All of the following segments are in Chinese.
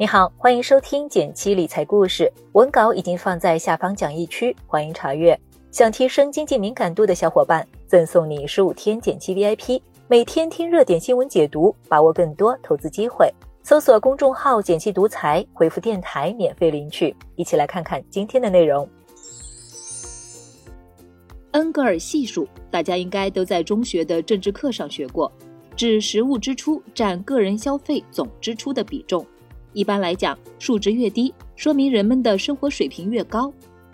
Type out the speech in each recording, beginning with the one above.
你好，欢迎收听简七理财故事，文稿已经放在下方讲义区，欢迎查阅。想提升经济敏感度的小伙伴，赠送你十五天简七 VIP，每天听热点新闻解读，把握更多投资机会。搜索公众号“简七独裁，回复“电台”免费领取。一起来看看今天的内容。恩格尔系数，大家应该都在中学的政治课上学过，指实物支出占个人消费总支出的比重。一般来讲，数值越低，说明人们的生活水平越高。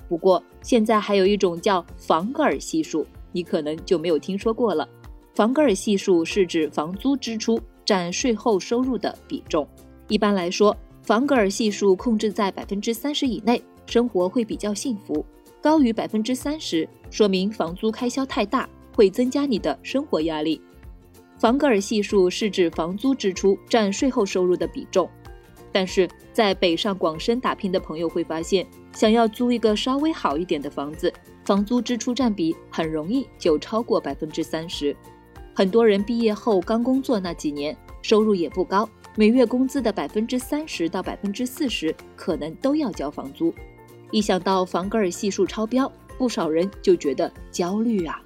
不过，现在还有一种叫房格尔系数，你可能就没有听说过了。房格尔系数是指房租支出占税后收入的比重。一般来说，房格尔系数控制在百分之三十以内，生活会比较幸福；高于百分之三十，说明房租开销太大，会增加你的生活压力。房格尔系数是指房租支出占税后收入的比重。但是在北上广深打拼的朋友会发现，想要租一个稍微好一点的房子，房租支出占比很容易就超过百分之三十。很多人毕业后刚工作那几年，收入也不高，每月工资的百分之三十到百分之四十可能都要交房租。一想到房格尔系数超标，不少人就觉得焦虑啊。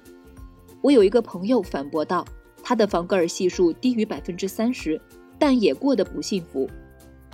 我有一个朋友反驳道，他的房格尔系数低于百分之三十，但也过得不幸福。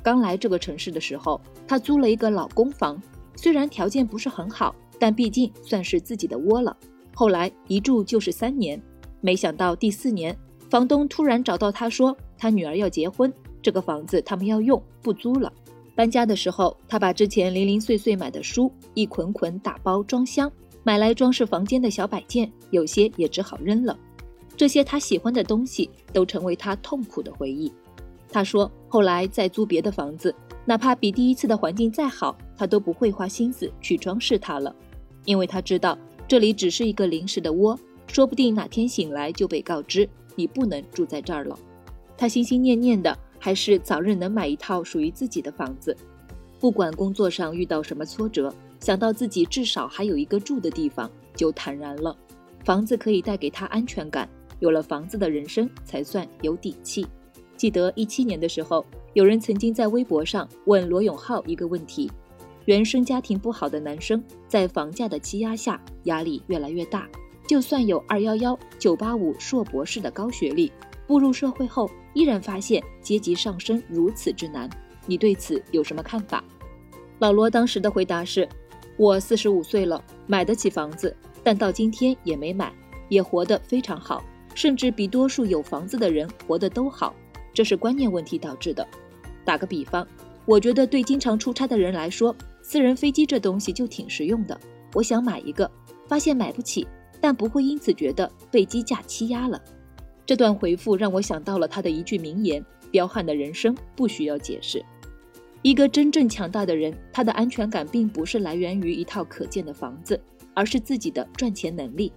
刚来这个城市的时候，他租了一个老公房，虽然条件不是很好，但毕竟算是自己的窝了。后来一住就是三年，没想到第四年，房东突然找到他说，他女儿要结婚，这个房子他们要用，不租了。搬家的时候，他把之前零零碎碎买的书一捆捆打包装箱，买来装饰房间的小摆件，有些也只好扔了。这些他喜欢的东西，都成为他痛苦的回忆。他说：“后来再租别的房子，哪怕比第一次的环境再好，他都不会花心思去装饰它了，因为他知道这里只是一个临时的窝，说不定哪天醒来就被告知你不能住在这儿了。他心心念念的还是早日能买一套属于自己的房子。不管工作上遇到什么挫折，想到自己至少还有一个住的地方，就坦然了。房子可以带给他安全感，有了房子的人生才算有底气。”记得一七年的时候，有人曾经在微博上问罗永浩一个问题：原生家庭不好的男生在房价的欺压下，压力越来越大，就算有二幺幺、九八五、硕博士的高学历，步入社会后依然发现阶级上升如此之难。你对此有什么看法？老罗当时的回答是：我四十五岁了，买得起房子，但到今天也没买，也活得非常好，甚至比多数有房子的人活得都好。这是观念问题导致的。打个比方，我觉得对经常出差的人来说，私人飞机这东西就挺实用的。我想买一个，发现买不起，但不会因此觉得被机价欺压了。这段回复让我想到了他的一句名言：“彪悍的人生不需要解释。”一个真正强大的人，他的安全感并不是来源于一套可见的房子，而是自己的赚钱能力。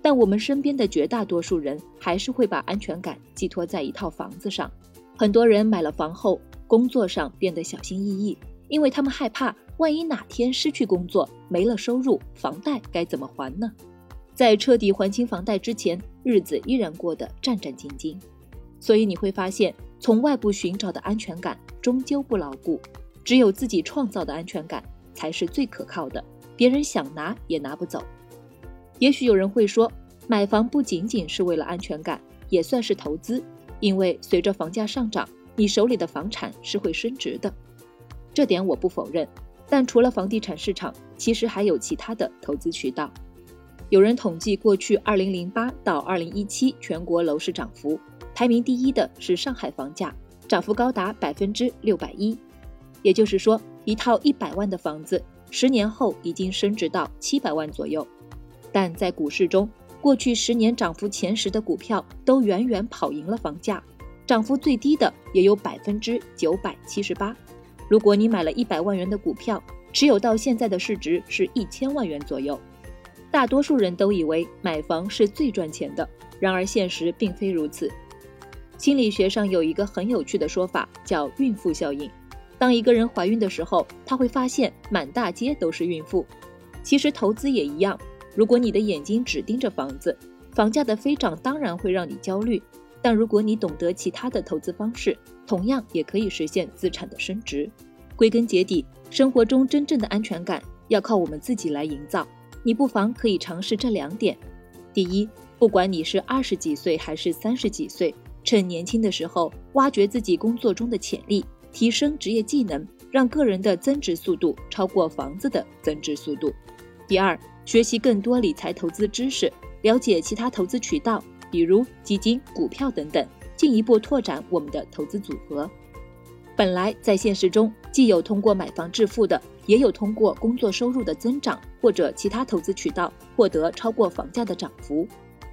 但我们身边的绝大多数人还是会把安全感寄托在一套房子上。很多人买了房后，工作上变得小心翼翼，因为他们害怕，万一哪天失去工作，没了收入，房贷该怎么还呢？在彻底还清房贷之前，日子依然过得战战兢兢。所以你会发现，从外部寻找的安全感终究不牢固，只有自己创造的安全感才是最可靠的，别人想拿也拿不走。也许有人会说，买房不仅仅是为了安全感，也算是投资，因为随着房价上涨，你手里的房产是会升值的。这点我不否认，但除了房地产市场，其实还有其他的投资渠道。有人统计过去2008到2017全国楼市涨幅，排名第一的是上海房价，涨幅高达百分之六百一，也就是说，一套一百万的房子，十年后已经升值到七百万左右。但在股市中，过去十年涨幅前十的股票都远远跑赢了房价，涨幅最低的也有百分之九百七十八。如果你买了一百万元的股票，持有到现在的市值是一千万元左右。大多数人都以为买房是最赚钱的，然而现实并非如此。心理学上有一个很有趣的说法，叫孕妇效应。当一个人怀孕的时候，他会发现满大街都是孕妇。其实投资也一样。如果你的眼睛只盯着房子，房价的飞涨当然会让你焦虑。但如果你懂得其他的投资方式，同样也可以实现资产的升值。归根结底，生活中真正的安全感要靠我们自己来营造。你不妨可以尝试这两点：第一，不管你是二十几岁还是三十几岁，趁年轻的时候挖掘自己工作中的潜力，提升职业技能，让个人的增值速度超过房子的增值速度。第二，学习更多理财投资知识，了解其他投资渠道，比如基金、股票等等，进一步拓展我们的投资组合。本来在现实中，既有通过买房致富的，也有通过工作收入的增长或者其他投资渠道获得超过房价的涨幅。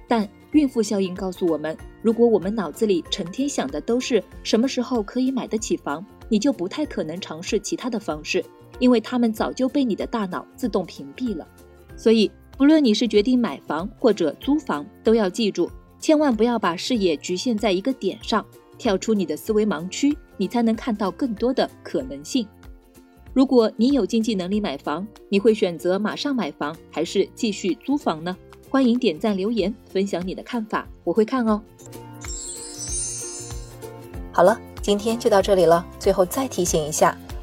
但孕妇效应告诉我们，如果我们脑子里成天想的都是什么时候可以买得起房，你就不太可能尝试其他的方式，因为他们早就被你的大脑自动屏蔽了。所以，不论你是决定买房或者租房，都要记住，千万不要把视野局限在一个点上，跳出你的思维盲区。你才能看到更多的可能性。如果你有经济能力买房，你会选择马上买房还是继续租房呢？欢迎点赞留言分享你的看法，我会看哦。好了，今天就到这里了。最后再提醒一下，